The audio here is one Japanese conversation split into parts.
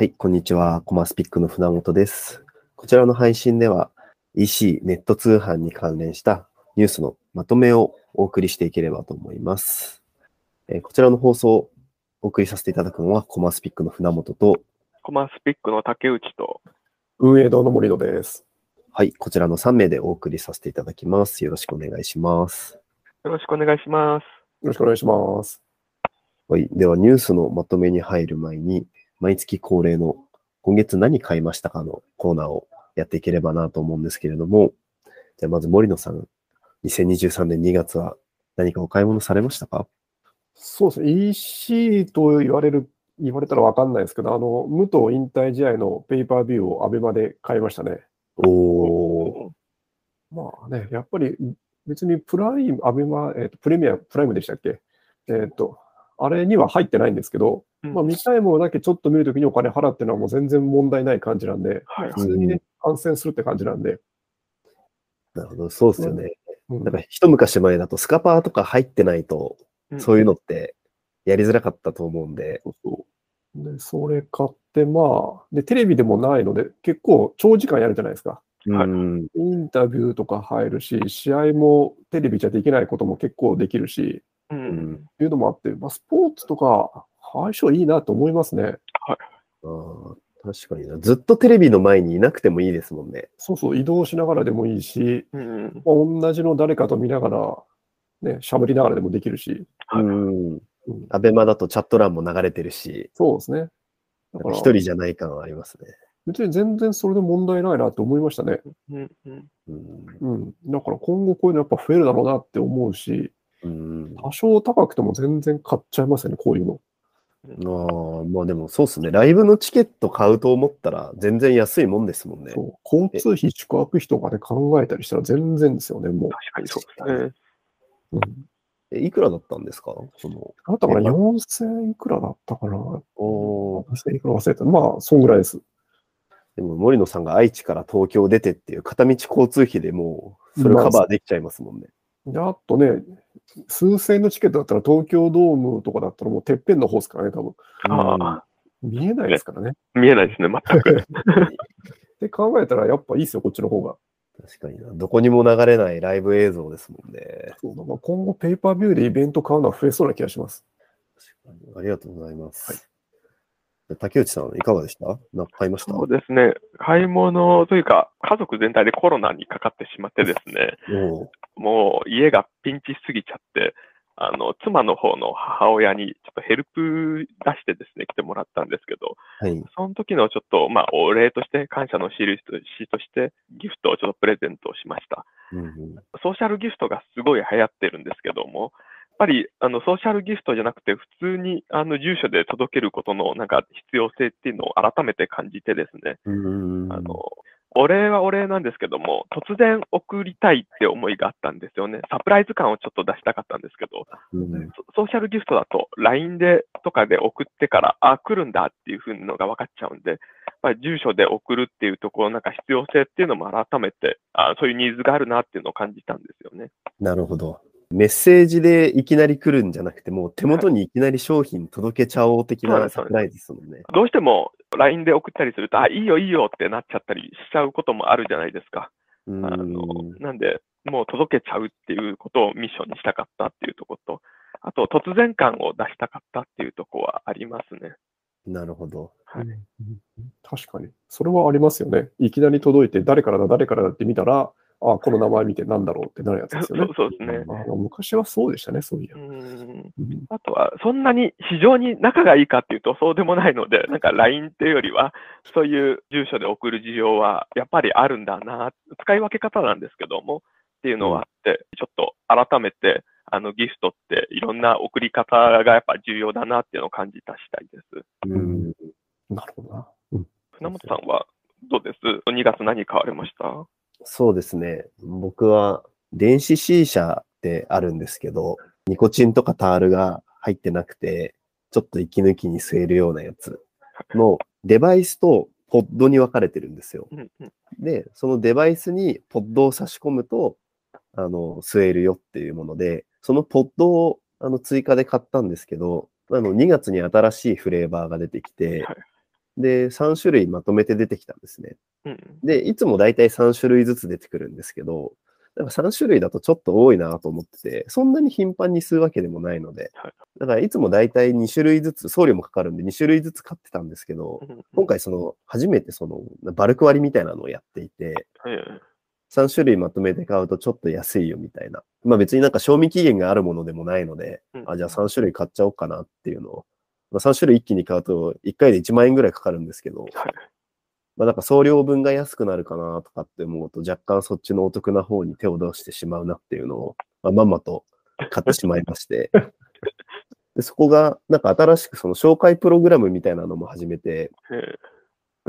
はい、こんにちは。コマスピックの船本です。こちらの配信では EC ネット通販に関連したニュースのまとめをお送りしていければと思います。えーこちらの放送をお送りさせていただくのはコマスピックの船本と、コマスピックの竹内と、運営堂の森野です。はい、こちらの3名でお送りさせていただきます。よろしくお願いします。よろしくお願いします。よろしくお願いします。はい、ではニュースのまとめに入る前に、毎月恒例の今月何買いましたかのコーナーをやっていければなと思うんですけれども、じゃあまず森野さん、2023年2月は何かお買い物されましたか？そうですね。EC と言われる、言われたらわかんないですけど、あの、武藤引退試合のペーパービューをアベマで買いましたね。おー、まあね、やっぱり別にプライム、アベマ、えっ、と、プレミア、プライムでしたっけ？えっ、と、あれには入ってないんですけど、うん。まあ見たいものだけちょっと見るときにお金払ってるのはもう全然問題ない感じなんで、はい普通にね、観戦するって感じなんで、なるほど、そうですよね。うん。なんか一昔前だとスカパーとか入ってないと、そういうのってやりづらかったと思うんで、そうそう。で、それ買って、まあ、で、テレビでもないので、結構長時間やるじゃないですか。はいうん、インタビューとか入るし、試合もテレビじゃできないことも結構できるし、う。うんん、いうのもあって、まあ、スポーツとか相性いいなと思いますね。あー確かにな。ずっとテレビの前にいなくてもいいですもんね。そうそう、移動しながらでもいいし、うん。まあ、同じの誰かと見ながら、ね、喋りながらでもできるし、はいうん。うんアベマだとチャット欄も流れてるし、そうですね。一人じゃない感はありますね。別に全然それで問題ないなと思いましたね。うん。うん。うんうん。だから今後こういうのやっぱ増えるだろうなって思うし、うん、多少高くても全然買っちゃいますよね、こういうの。ああ、まあでもそうですね。ライブのチケット買うと思ったら全然安いもんですもんね。そう交通費、宿泊費とかで考えたりしたら全然ですよね、もう。確かにそうですね。うん、えいくらだったんですか？その、あったかなえ ?4000 いくらだったかなおー ?4000 いくら忘れた。まあ、そんぐらいです。でも森野さんが愛知から東京出てっていう片道交通費でもう、それをカバーできちゃいますもんね。で、あとね、数千円のチケットだったら東京ドームとかだったらもうてっぺんの方ですからね、多分。ああ、見えないですからね。見えないですね、全く。で考えたらやっぱいいですよ、こっちの方が。確かにな。どこにも流れないライブ映像ですもんね。そうだまあ今後ペーパービューでイベント買うのは増えそうな気がします。確かにありがとうございます。じゃあ竹内さん、いかがでした？なんか買いました？そうですね。買い物というか、家族全体でコロナにかかってしまってですね、もう家がピンチしすぎちゃって、あの、妻の方の母親にちょっとヘルプ出してですね、来てもらったんですけど、はい。その時のちょっと、まあ、お礼として、感謝の印として、ギフトをちょっとプレゼントをしました。うんうんソーシャルギフトがすごい流行ってるんですけども、ぱりあのソーシャルギフトじゃなくて、普通にあの住所で届けることのなんか必要性っていうのを改めて感じてですね、うんあのお礼はお礼なんですけども、突然送りたいって思いがあったんですよね。サプライズ感をちょっと出したかったんですけど、うんソソーシャルギフトだと LINE でとかで送ってから、あ、来るんだっていうふうのが分かっちゃうんで、まあ、住所で送るっていうところ、なんか必要性っていうのも改めてあ、そういうニーズがあるなっていうのを感じたんですよね。なるほど。メッセージでいきなり来るんじゃなくて、もう手元にいきなり商品届けちゃおう的なサプライズですもんね。どうしても LINE で送ったりすると、あ、いいよいいよってなっちゃったりしちゃうこともあるじゃないですか。うんあのなんで、もう届けちゃうっていうことをミッションにしたかったっていうところと、あと突然感を出したかったっていうところはありますね。なるほど。はいうん確かに。それはありますよね。いきなり届いて、誰からだ、誰からだって見たら、あこの名前見てなんだろうってなるやつですよね。そうですね。あの昔はそうでしたね、そういやう。んうんあとは、そんなに非常に仲がいいかっていうと、そうでもないので、なんか LINE っていうよりは、そういう住所で送る事情はやっぱりあるんだな、使い分け方なんですけども、っていうのはあって、ちょっと改めて、あのギフトっていろんな送り方がやっぱ重要だなっていうのを感じた次第です。うんなるほどな。うん船本さんはどうです ?2 月何買われました？そうですね。僕は電子 C 社ってあるんですけど、ニコチンとかタールが入ってなくて、ちょっと息抜きに吸えるようなやつのデバイスとポッドに分かれてるんですよ。で、そのデバイスにポッドを差し込むと、あの、吸えるよっていうもので、そのポッドをあの追加で買ったんですけど、あの、2月に新しいフレーバーが出てきてはい、で、3種類まとめて出てきたんですね。うん。で、いつもだいたい3種類ずつ出てくるんですけど、なんか3種類だとちょっと多いなと思ってて、そんなに頻繁に吸うわけでもないのではい、だからいつもだいたい2種類ずつ、送料もかかるんで2種類ずつ買ってたんですけど、うん今回その、初めてその、バルク割みたいなのをやっていて、ええ3種類まとめて買うとちょっと安いよみたいな。まあ別になんか賞味期限があるものでもないので、うんあ、じゃあ3種類買っちゃおうかなっていうのを、まあ、3種類一気に買うと1回で1万円ぐらいかかるんですけど、はい。まあなんか送料分が安くなるかなとかって思うと若干そっちのお得な方に手を出してしまうなっていうのを、まあ、まんまと買ってしまいまして。でそこがなんか新しくその紹介プログラムみたいなのも始めて、え。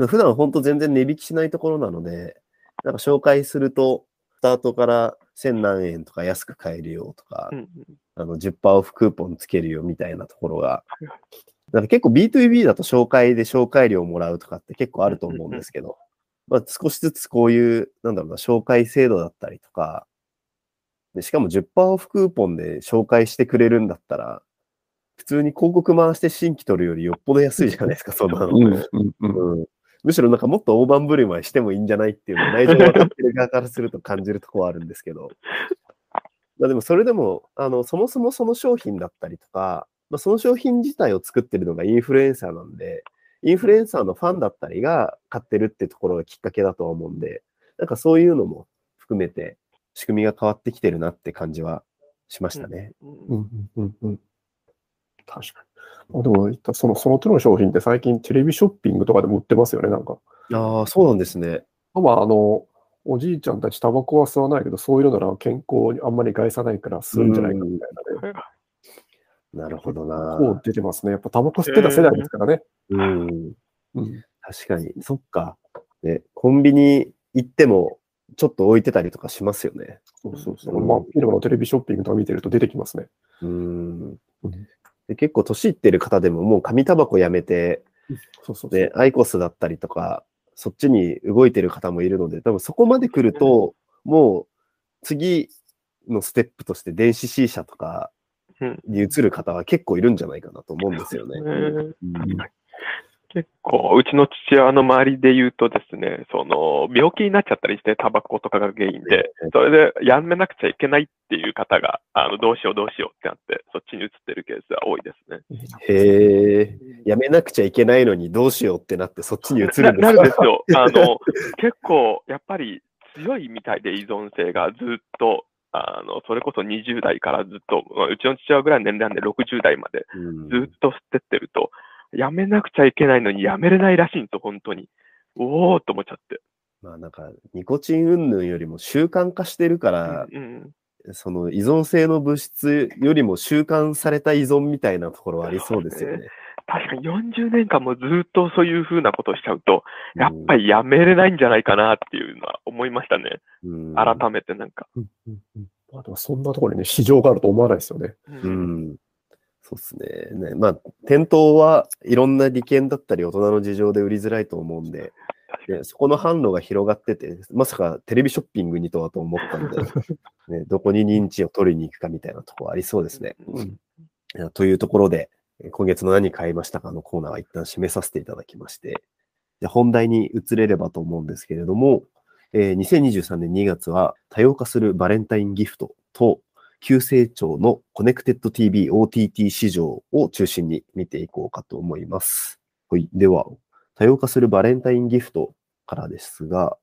普段本当全然値引きしないところなので、なんか紹介すると、スタートから1000何円とか安く買えるよとかえ、うん。あの10%オフクーポンつけるよみたいなところがはいはい、なんか結構 B2B だと紹介で紹介料もらうとかって結構あると思うんですけど、まあ少しずつこういう、なんだろうな、紹介制度だったりとか、でしかも10%オフクーポンで紹介してくれるんだったら、普通に広告回して新規取るよりよっぽど安いじゃないですか、そんなの。むしろなんかもっと大盤振る舞いしてもいいんじゃないっていうのを内情分かってる側からすると感じるところはあるんですけど。まあでもそれでも、あの、そもそもその商品だったりとか、まあ、その商品自体を作ってるのがインフルエンサーなんで、インフルエンサーのファンだったりが買ってるってところがきっかけだとは思うんで、なんかそういうのも含めて仕組みが変わってきてるなって感じはしましたね。うんうんうんうん確かに。あでも、その、その手の商品って最近テレビショッピングとかでも売ってますよね、なんか。ああ、そうなんですね。まあ、あの、おじいちゃんたちタバコは吸わないけど、そういうのなら健康にあんまり害さないから吸うんじゃないかみたいなね。なるほどな。こう出てますね。やっぱタバコ吸ってた世代ですからね。うん。うん。確かに。そっか。ね、コンビニ行っても、ちょっと置いてたりとかしますよね。そうそうそう。うんまあ、今のテレビショッピングとか見てると出てきますね。うんうんで。結構年いってる方でももう紙タバコやめて、そうそうそう。で、アイコスだったりとか、そっちに動いてる方もいるので、多分そこまで来ると、もう次のステップとして電子 C 社とかうんに移る方は結構いるんじゃないかなと思うんですよね。ええうん。結構、うちの父親の周りで言うとですね、その、病気になっちゃったりして、タバコとかが原因で、それでやめなくちゃいけないっていう方が、あの、どうしようどうしようってなって、そっちに移ってるケースは多いですね。へえ、やめなくちゃいけないのにどうしようってなってそっちに移るんですななるんですかよ。あの、結構、やっぱり強いみたいで依存性がずっと、あの、それこそ20代からずっと、まあうちの父親ぐらいの年齢なんで60代までうんずっと吸ってってると、やめなくちゃいけないのにやめれないらしいんですよ、本当に。おーっと思っちゃって。まあなんか、ニコチン云々よりも習慣化してるから、うんうん、その依存性の物質よりも習慣された依存みたいなところはありそうですよね。確かに40年間もずっとそういうふうなことをしちゃうと、やっぱり、りやめれないんじゃないかなっていうのは思いましたね。うん改めてなんか。うんうんうんまあ、でもそんなところにね、市場があると思わないですよね。う。ん。そうですね。ねまあ、店頭はいろんな利権だったり大人の事情で売りづらいと思うんで、確かにでそこの販路が広がってて、まさかテレビショッピングにとはと思ったので、ね、どこに認知を取りに行くかみたいなところありそうですね。うん。というところで、えー今月の何買いましたか？のコーナーは一旦締めさせていただきまして、じゃ本題に移れればと思うんですけれども、えー2023年2月は多様化するバレンタインギフトと急成長のコネクテッド TV OTT 市場を中心に見ていこうかと思います。はい。では、多様化するバレンタインギフトからですが、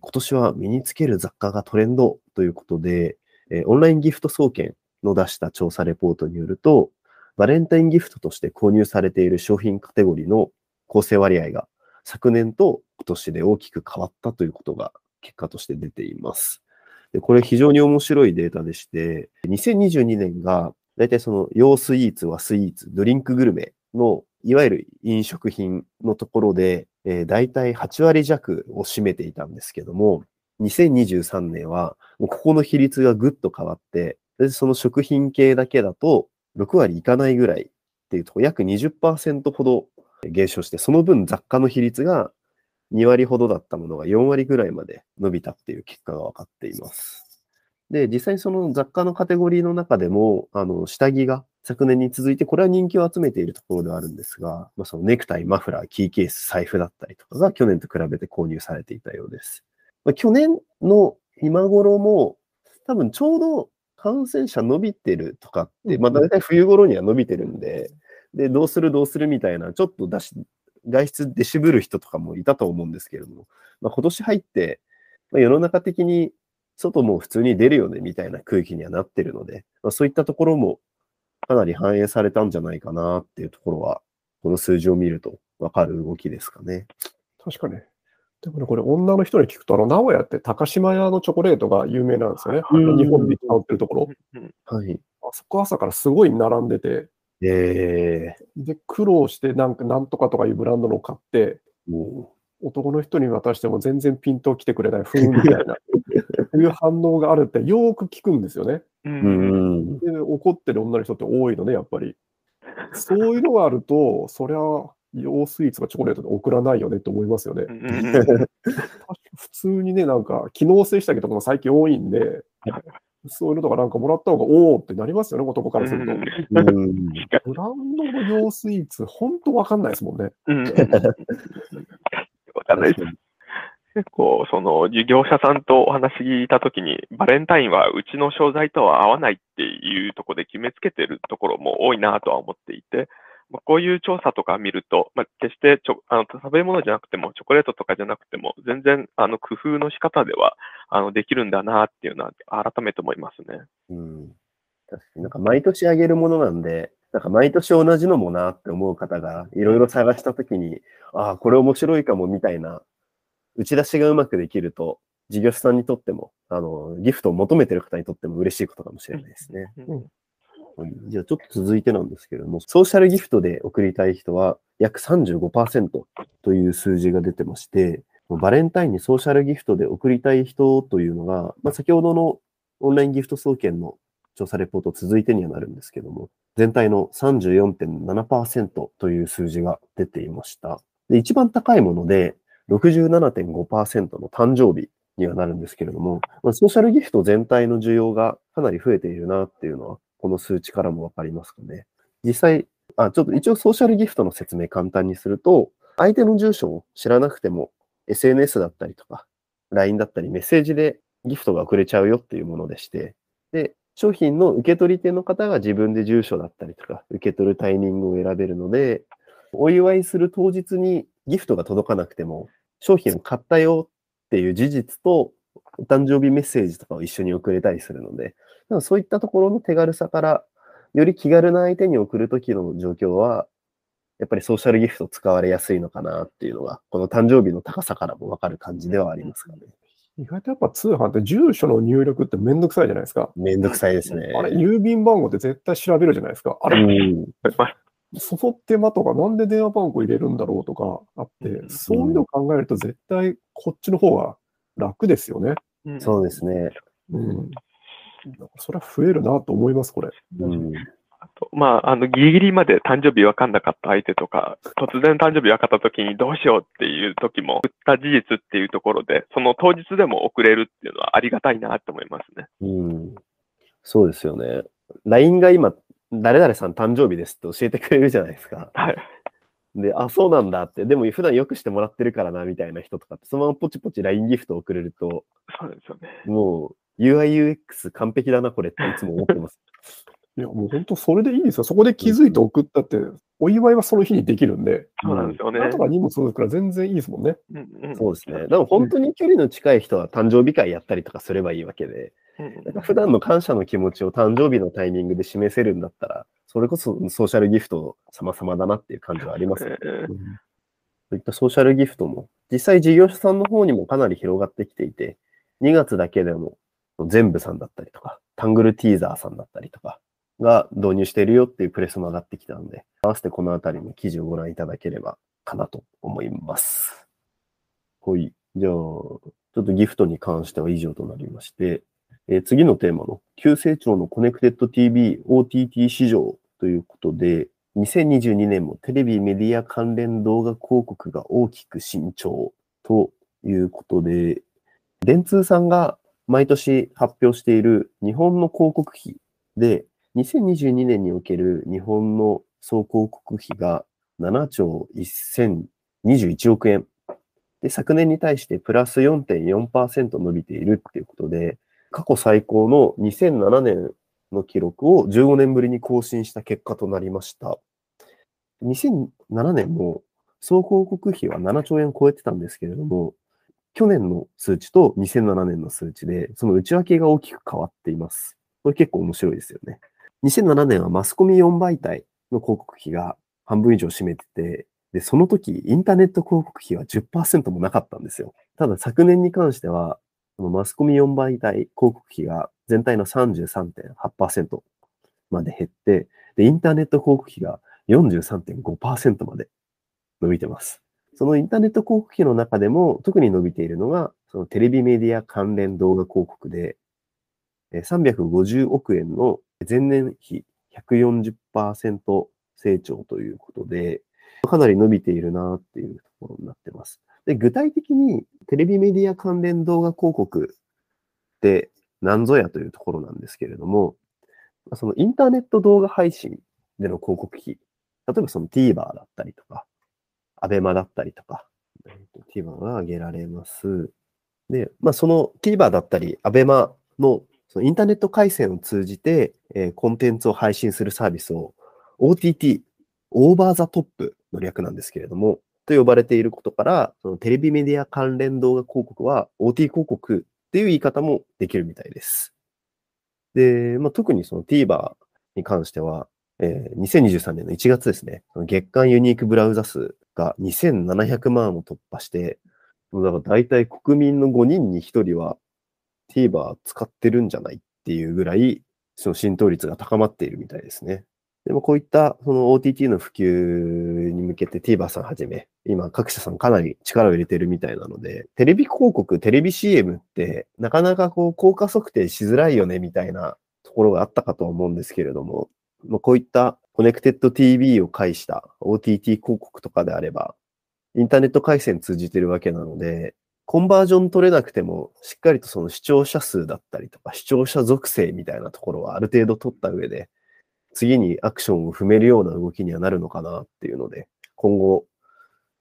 今年は身につける雑貨がトレンドということで、えーオンラインギフト総研の出した調査レポートによると、バレンタインギフトとして購入されている商品カテゴリーの構成割合が昨年と今年で大きく変わったということが結果として出ています。でこれ非常に面白いデータでして、2022年が大体その洋スイーツはスイーツ、ドリンクグルメのいわゆる飲食品のところで、えー、大体8割弱を占めていたんですけども、2023年はもうここの比率がぐっと変わって、その食品系だけだと6割いかないぐらいっていうとこ、約20%ほど減少して、その分雑貨の比率が2割ほどだったものが4割ぐらいまで伸びたっていう結果が分かっています。で、実際にその雑貨のカテゴリーの中でも、あの、下着が昨年に続いて、これは人気を集めているところではあるんですが、まあ、そのネクタイ、マフラー、キーケース、財布だったりとかが去年と比べて購入されていたようです。まあ、去年の今頃も、多分ちょうど感染者伸びてるとかって、まあ大体冬頃には伸びてるんで、で、どうするどうするみたいな、ちょっと出し、外出で渋る人とかもいたと思うんですけれども、まあ、今年入って、まあ、世の中的に外も普通に出るよねみたいな空気にはなってるので、まあ、そういったところもかなり反映されたんじゃないかなっていうところは、この数字を見るとわかる動きですかね。確かに。でもね、これ女の人に聞くと、あの、名古屋って高島屋のチョコレートが有名なんですよね。うん日本で売ってるところ。うんはい。あそこ朝からすごい並んでて、えで、苦労してなんかなんとかとかいうブランドのを買って、男の人に渡しても全然ピント来てくれない、ふーんみたいな、そういう反応があるってよーく聞くんですよね。うん。で、怒ってる女の人って多いのね、やっぱり。そういうのがあると、そりゃ、洋スイーツがチョコレートで送らないよねって思いますよね 普通にね、なんか、機能性下着とかも最近多いんで、そういうのとかなんかもらった方が、おーってなりますよね、男からすると。うん。ブランドの洋スイーツ、ほんとわかんないですもんね。わかんないです。結構、その、事業者さんとお話聞いたときに、バレンタインはうちの商材とは合わないっていうところで決めつけてるところも多いなとは思っていて、まあこういう調査とか見ると、まあ、決してちょあの食べ物じゃなくても、チョコレートとかじゃなくても、全然あの工夫の仕方ではあのできるんだなっていうのは改めて思いますね。うん。確かになんか毎年あげるものなんで、なんか毎年同じのもなって思う方がいろいろ探したときに、ああ、これ面白いかもみたいな打ち出しがうまくできると、事業者さんにとっても、あの、ギフトを求めてる方にとっても嬉しいことかもしれないですね。うんはいじゃあちょっと続いてなんですけれども、ソーシャルギフトで送りたい人は約35%という数字が出てまして、バレンタインにソーシャルギフトで送りたい人というのが、まあ、先ほどのオンラインギフト総研の調査レポート続いてにはなるんですけども、全体の34.7%という数字が出ていました。で、一番高いもので67.5%の誕生日にはなるんですけれども、まあ、ソーシャルギフト全体の需要がかなり増えているなっていうのは、この数値からもわかりますかね。実際、あ、ちょっと一応ソーシャルギフトの説明簡単にすると、相手の住所を知らなくても SNS だったりとか、LINE だったりメッセージでギフトが送れちゃうよっていうものでして、で、商品の受け取り手の方が自分で住所だったりとか、受け取るタイミングを選べるので、お祝いする当日にギフトが届かなくても、商品を買ったよっていう事実と、お誕生日メッセージとかを一緒に送れたりするので、なんかそういったところの手軽さから、より気軽な相手に送るときの状況は、やっぱりソーシャルギフト使われやすいのかなっていうのが、この誕生日の高さからもわかる感じではありますかね。意外とやっぱ通販って住所の入力ってめんどくさいじゃないですか。めんどくさいですね。あれ、郵便番号って絶対調べるじゃないですか。あうれ、ん。まあその手間とか、なんで電話番号入れるんだろうとかあってう、んそういうのを考えると絶対こっちの方が楽ですよね。うんそうですね。うん。それは増えるなと思います、これ。うん。あとまあ、あの、ギリギリまで誕生日分かんなかった相手とか、突然誕生日分かった時にどうしようっていう時も、送った事実っていうところで、その当日でも送れるっていうのはありがたいなって思いますね。うん。そうですよね。LINE が今、誰々さん誕生日ですって教えてくれるじゃないですか。はい。で、あ、そうなんだって、でも普段よくしてもらってるからな、みたいな人とかって、そのままポチポチ LINE ギフトを送れると、そうですよね。もう UI、UX 完璧だな、これっていつも思ってます。いや、もう本当それでいいですよ。そこで気づいて送ったって、お祝いはその日にできるんで、そうなんですよね。なんとか荷物届くから全然いいですもんね。うんうんそうですね。でも本当に距離の近い人は誕生日会やったりとかすればいいわけで、うんなんか普段の感謝の気持ちを誕生日のタイミングで示せるんだったら、それこそソーシャルギフト様々だなっていう感じはありますね。えーそういったソーシャルギフトも、実際事業者さんの方にもかなり広がってきていて、2月だけでも ZENB さんだったりとか、タングルティーザーさんだったりとかが導入しているよっていうプレスも上がってきたので、合わせてこのあたりの記事をご覧いただければかなと思います。はい。じゃあ、ちょっとギフトに関しては以上となりまして、えー次のテーマの急成長のコネクテッド TV OTT 市場ということで、2022年もテレビメディア関連動画広告が大きく伸長ということで、電通さんが毎年発表している日本の広告費で2022年における日本の総広告費が7兆1021億円。で、昨年に対してプラス4.4%伸びているっていうことで、過去最高の2007年の記録を15年ぶりに更新した結果となりました。2007年も総広告費は7兆円超えてたんですけれども、去年の数値と2007年の数値で、その内訳が大きく変わっています。これ結構面白いですよね。2007年はマスコミ4媒体の広告費が半分以上占めてて、で、その時、インターネット広告費は10%もなかったんですよ。ただ昨年に関しては、マスコミ4媒体広告費が全体の33.8%まで減って、で、インターネット広告費が43.5%まで伸びてます。そのインターネット広告費の中でも特に伸びているのが、そのテレビメディア関連動画広告で、350億円の前年比140%成長ということで、かなり伸びているなっていうところになってます。で、具体的にテレビメディア関連動画広告って何ぞやというところなんですけれども、そのインターネット動画配信での広告費、例えばその TVer だったりとか、アベマだったりとか、えーと TVer が挙げられます。で、まあその TVer だったり、アベマのそのインターネット回線を通じて、えーコンテンツを配信するサービスを OTT、オーバーザトップの略なんですけれども、と呼ばれていることから、そのテレビメディア関連動画広告は OT 広告っていう言い方もできるみたいです。で、まあ、特にその TVer に関しては、えー2023年の1月ですね、月間ユニークブラウザ数が2700万を突破して、だから大体国民の5人に1人は TVer 使ってるんじゃないっていうぐらい、その浸透率が高まっているみたいですね。でもこういったその OTT の普及に向けて TVer さんはじめ、今各社さんかなり力を入れてるみたいなので、テレビ広告、テレビ CM ってなかなかこう効果測定しづらいよねみたいなところがあったかと思うんですけれども、まあ、こういったコネクテッド TV を介した OTT 広告とかであれば、インターネット回線通じてるわけなので、コンバージョン取れなくても、しっかりとその視聴者数だったりとか、視聴者属性みたいなところはある程度取った上で、次にアクションを踏めるような動きにはなるのかなっていうので、今後、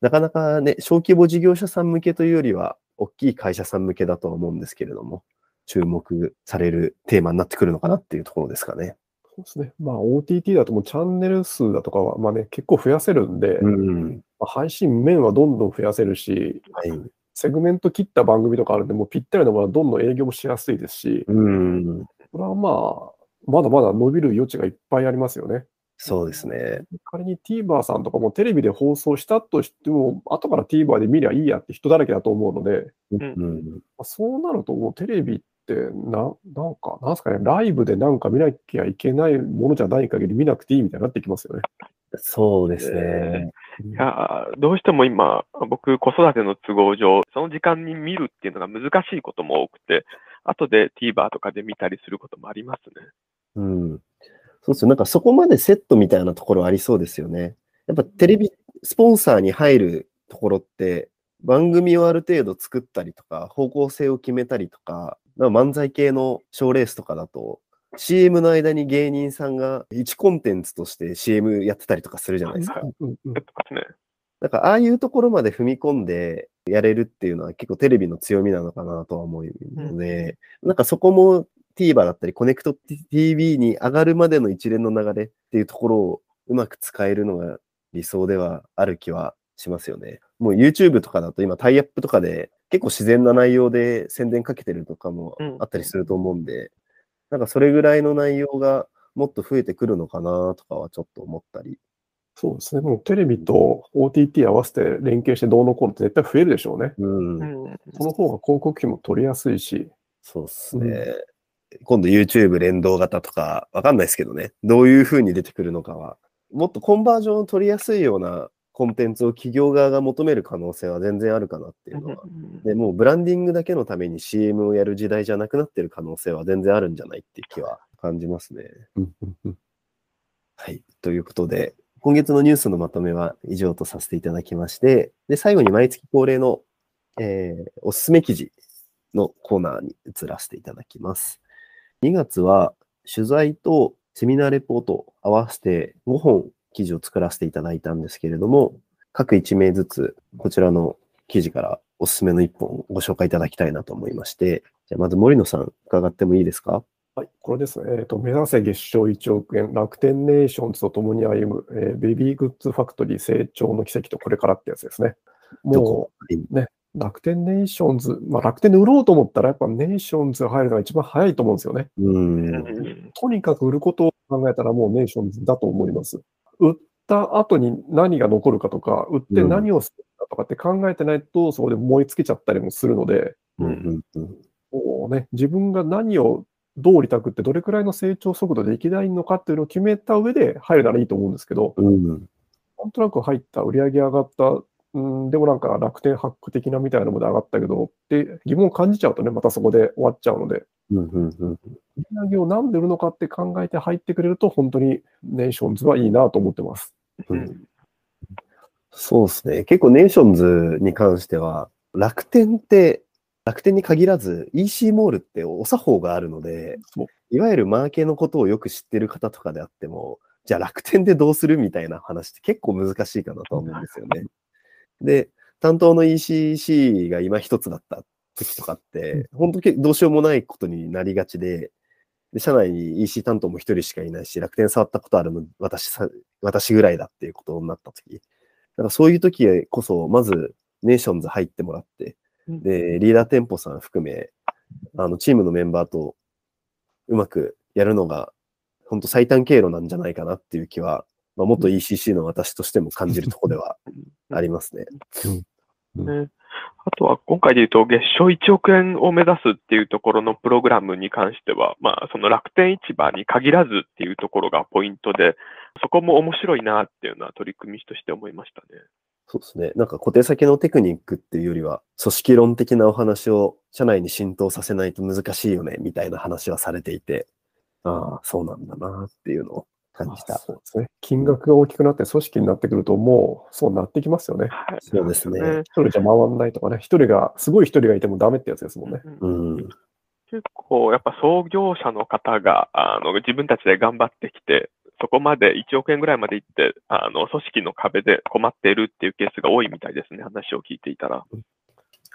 なかなかね、小規模事業者さん向けというよりは、大きい会社さん向けだとは思うんですけれども、注目されるテーマになってくるのかなっていうところですかね。そうですね。まあ OTT だともうチャンネル数だとかは、まあね、結構増やせるんで、うん。まあ配信面はどんどん増やせるし、はい。セグメント切った番組とかあるんで、もうぴったりのものはどんどん営業もしやすいですし、うん。これはまあ、まだまだ伸びる余地がいっぱいありますよね。そうですね。仮に TVer さんとかもテレビで放送したとしても、後から TVer で見りゃいいやって人だらけだと思うので、うん。まあそうなるともうテレビってな、なんか、なんすかね、ライブでなんか見なきゃいけないものじゃない限り見なくていいみたいになってきますよね。そうですね。いやーどうしても今、僕、子育ての都合上、その時間に見るっていうのが難しいことも多くて、後で TVer とかで見たりすることもありますね。うん。そうですよ。なんかそこまでセットみたいなところありそうですよね。やっぱテレビスポンサーに入るところって、番組をある程度作ったりとか、方向性を決めたりとか漫才系の賞ーレースとかだと、CM の間に芸人さんが1コンテンツとして CM やってたりとかするじゃないですか。はいうんから、ああいうところまで踏み込んでやれるっていうのは結構テレビの強みなのかなとは思うので、なんかそこも TVer だったり、コネクト TV に上がるまでの一連の流れっていうところをうまく使えるのが理想ではある気はしますよね。もう YouTube とかだと今タイアップとかで結構自然な内容で宣伝かけてるとかもあったりすると思うんで、なんかそれぐらいの内容がもっと増えてくるのかなとかはちょっと思ったり。そうですね。もうテレビと OTT 合わせて連携してどうのこうのって絶対増えるでしょうね。うん。うんその方が広告費も取りやすいし、そうっすね。今度 YouTube 連動型とか、わかんないですけどね。どういう風に出てくるのかは。もっとコンバージョンを取りやすいようなコンテンツを企業側が求める可能性は全然あるかなっていうのは。で、もうブランディングだけのために CM をやる時代じゃなくなってる可能性は全然あるんじゃないっていう気は感じますね。はい。ということで、今月のニュースのまとめは以上とさせていただきまして、で、最後に毎月恒例の、えーおすすめ記事のコーナーに移らせていただきます。2月は取材とセミナーレポート合わせて5本記事を作らせていただいたんですけれども、各1名ずつこちらの記事からおすすめの1本をご紹介いただきたいなと思いまして、じゃあまず森野さん伺ってもいいですか？はい、これですね。えっ、と、目指せ月賞1億円、楽天ネーションズと共に歩む、えーベビーグッズファクトリー成長の奇跡とこれからってやつですね。もう、楽天ネーションズ、まあ楽天で売ろうと思ったらやっぱネーションズが入るのが一番早いと思うんですよね。うんとにかく売ることを考えたらもうネーションズだと思います。売った後に何が残るかとか、売って何をするかとかって考えてないと、そこで燃え尽きちゃったりもするので、うんうんね、自分が何をどう売りたくって、どれくらいの成長速度でいきたいのかっていうのを決めた上で入るならいいと思うんですけど、うん。なんとなく入った、売り上げ上がった、うん、でもなんか楽天ハック的なみたいなので上がったけど、って疑問を感じちゃうとね、またそこで終わっちゃうので、うんうんうん売り上げを何で売るのかって考えて入ってくれると、本当にネーションズはいいなと思ってます。うんそうですね。結構ネーションズに関しては、楽天って、楽天に限らず EC モールってお作法があるので、いわゆるマーケのことをよく知ってる方とかであっても、じゃあ楽天でどうするみたいな話って結構難しいかなと思うんですよね。で、担当の ECC が今一つだった時とかって、本当にどうしようもないことになりがちで、で社内に EC 担当も一人しかいないし、楽天触ったことあるの私さ私ぐらいだっていうことになった時、なんかそういう時こそ、まずネーションズ入ってもらって、うん。で、リーダー店舗さん含め、あの、チームのメンバーとうまくやるのが、本当最短経路なんじゃないかなっていう気は、まあ、元 ECC の私としても感じるところではありますね。ね、あとは今回で言うと、月賞1億円を目指すっていうところのプログラムに関しては、まあ、その楽天市場に限らずっていうところがポイントで、そこも面白いなっていうのは取り組みとして思いましたね。そうですね。なんか小手先のテクニックっていうよりは、組織論的なお話を社内に浸透させないと難しいよね、みたいな話はされていて、ああ、そうなんだなっていうのを感じた。そうですね。金額が大きくなって組織になってくると、もうそうなってきますよね。はい。そうですね。一人じゃ回んないとかね、一人が、すごい一人がいてもダメってやつですもんね。うんうん。結構、やっぱ創業者の方が、あの、自分たちで頑張ってきて、そこまで1億円ぐらいまで行って、あの、組織の壁で困っているっていうケースが多いみたいですね、話を聞いていたら。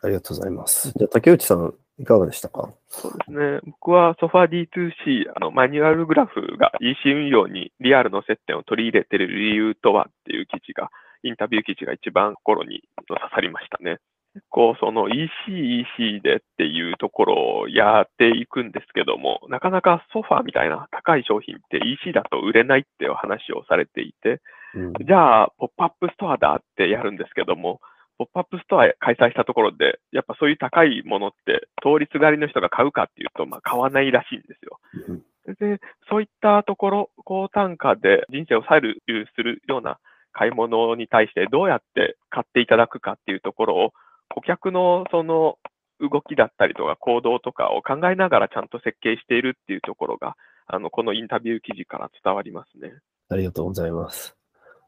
ありがとうございます。じゃあ、竹内さん、いかがでしたか？そうですね。僕はソファ D2C、あの、マニュアルグラフが EC 運用にリアルの接点を取り入れている理由とはっていう記事が、インタビュー記事が一番心に刺さりましたね。結構その EC、EC でっていうところをやっていくんですけども、なかなかソファみたいな高い商品って EC だと売れないっていう話をされていて、うん。じゃあ、ポップアップストアだってやるんですけども、ポップアップストア開催したところで、やっぱそういう高いものって、通りすがりの人が買うかっていうと、まあ買わないらしいんですよ。うんで、そういったところ、高単価で人生を左右するような買い物に対して、どうやって買っていただくかっていうところを、顧客のその動きだったりとか行動とかを考えながらちゃんと設計しているっていうところが、あの、このインタビュー記事から伝わりますね。ありがとうございます。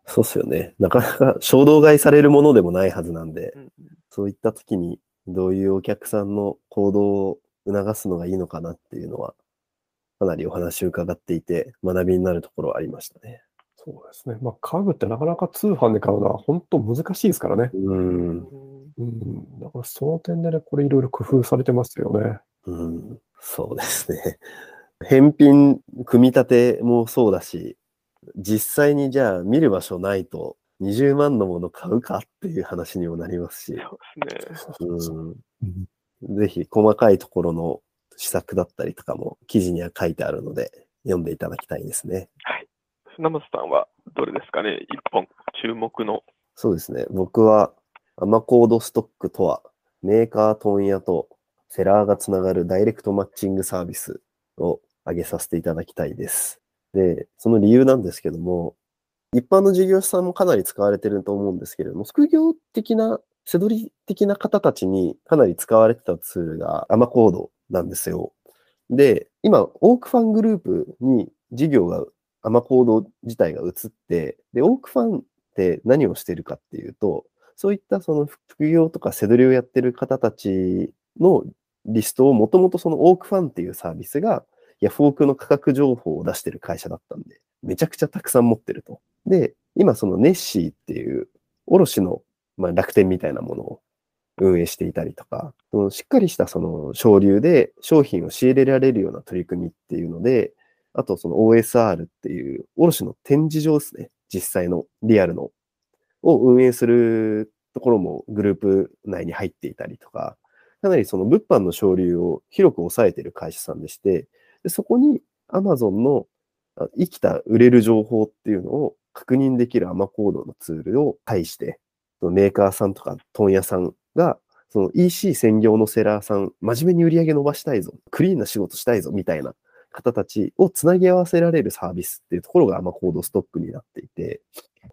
そうっすよね。なかなか衝動買いされるものでもないはずなんで、うんそういった時にどういうお客さんの行動を促すのがいいのかなっていうのは、かなりお話を伺っていて学びになるところはありましたね。そうですね。まあ、家具ってなかなか通販で買うのは本当難しいですからね。うん。うん。だからその点でね、これいろいろ工夫されてますよね。うん。そうですね。返品、組み立てもそうだし、実際にじゃあ見る場所ないと20万のもの買うかっていう話にもなりますし、そうですね。ぜひ細かいところの施策だったりとかも記事には書いてあるので読んでいただきたいですね。はい。船本さんはどれですかね？一本注目の。そうですね。僕はアマコードストックとはメーカー問屋とセラーがつながるダイレクトマッチングサービスを挙げさせていただきたいです。で、その理由なんですけども、一般の事業者さんもかなり使われてると思うんですけれども、副業的な、背取り的な方たちにかなり使われてたツールがアマコードなんですよ。で、今、オークファングループに事業が、アマコード自体が移って、で、オークファンって何をしてるかっていうと、そういったその副業とか背取りをやってる方たちのリストをもともとそのオークファンっていうサービスがヤフオクの価格情報を出してる会社だったんで、めちゃくちゃたくさん持ってると。で、今そのネッシーっていう、卸の、まあ、楽天みたいなものを運営していたりとか、そのしっかりしたその省流で商品を仕入れられるような取り組みっていうので、あとその OSR っていう卸の展示場ですね。実際のリアルのを運営するところもグループ内に入っていたりとか、かなりその物販の省流を広く抑えている会社さんでして、でそこに Amazon の生きた売れる情報っていうのを確認できるアマコードのツールを介して、そのメーカーさんとか問屋さんが、その EC 専業のセラーさん、真面目に売り上げ伸ばしたいぞ、クリーンな仕事したいぞ、みたいな方たちをつなぎ合わせられるサービスっていうところがアマコードストックになっていて、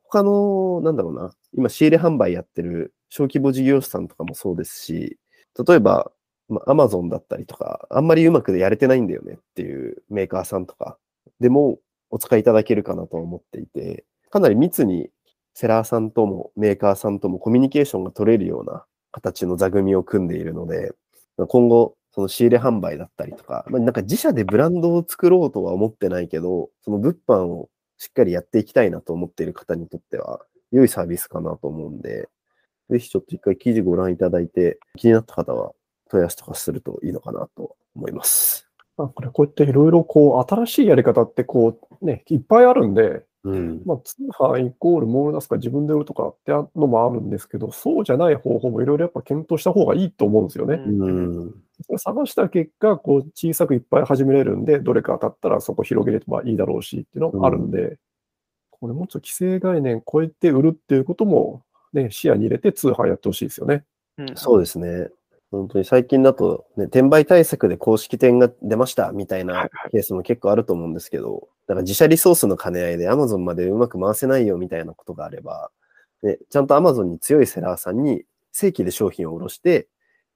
他の、なんだろうな、今仕入れ販売やってる小規模事業者さんとかもそうですし、例えば、まあ、Amazon だったりとか、あんまりうまくやれてないんだよねっていうメーカーさんとかでもお使いいただけるかなと思っていて、かなり密にセラーさんともメーカーさんともコミュニケーションが取れるような形の座組を組んでいるので、今後、その仕入れ販売だったりとか、まあ、なんか自社でブランドを作ろうとは思ってないけど、その物販をしっかりやっていきたいなと思っている方にとっては、良いサービスかなと思うんで、ぜひちょっと一回記事ご覧いただいて、気になった方は問い合わせとかするといいのかなと思います。まあ、これこうやっていろいろこう、新しいやり方ってこう、ね、いっぱいあるんで、うん。まあ、通販イコールモール出すか自分で売るとかってのもあるんですけど、そうじゃない方法もいろいろやっぱ検討した方がいいと思うんですよね。うん。探した結果、こう小さくいっぱい始めれるんで、どれか当たったらそこ広げればいいだろうしっていうのがあるんで、これもうちょっと規制概念超えて売るっていうことも、ね、視野に入れて通販やってほしいですよね。うんそうですね。本当に最近だと、ね、転売対策で公式店が出ましたみたいはいなはい。ケースも結構あると思うんですけど、だから自社リソースの兼ね合いで Amazon までうまく回せないよみたいなことがあれば、ね、ちゃんと Amazon に強いセラーさんに正規で商品を卸して、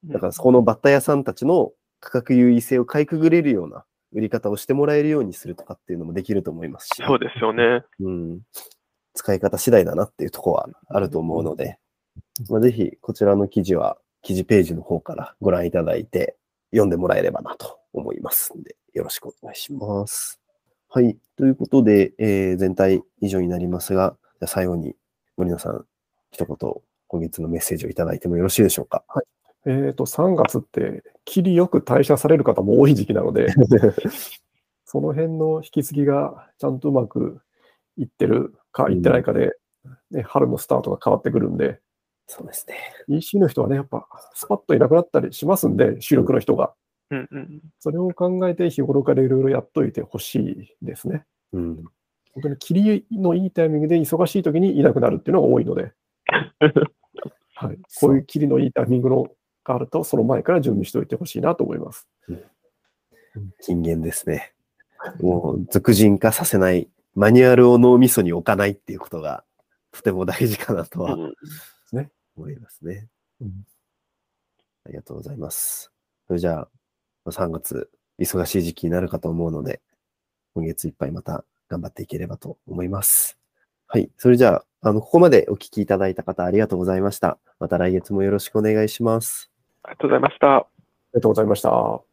だからそこのバッタ屋さんたちの価格優位性をかいくぐれるような売り方をしてもらえるようにするとかっていうのもできると思いますし、そうですよね。うん、使い方次第だなっていうところはあると思うので、まあ、ぜひこちらの記事は記事ページの方からご覧いただいて読んでもらえればなと思いますので、よろしくお願いします。はい。ということで、えー全体以上になりますが、じゃあ最後に森野さん、一言今月のメッセージをいただいてもよろしいでしょうか？えっ、と、3月って、切りよく退社される方も多い時期なので、その辺の引き継ぎがちゃんとうまくいってるかいってないかで、ね、春のスタートが変わってくるんで、そうですね。EC の人はね、やっぱスパッといなくなったりしますんで、主力の人が。うんうん。それを考えて日頃からいろいろやっといてほしいですね。うん。本当に切りのいいタイミングで忙しい時にいなくなるっていうのが多いので、はい、こういう切りのいいタイミングのがあると、その前から準備しておいてほしいなと思います。金言ですね。もう、俗人化させない、マニュアルを脳みそに置かないっていうことが、とても大事かなとはうん思いますね。うんありがとうございます。それじゃあ、まあ3月、忙しい時期になるかと思うので、今月いっぱいまた頑張っていければと思います。はい。それじゃあ、あの、ここまでお聞きいただいた方ありがとうございました。また来月もよろしくお願いします。ありがとうございました。ありがとうございました。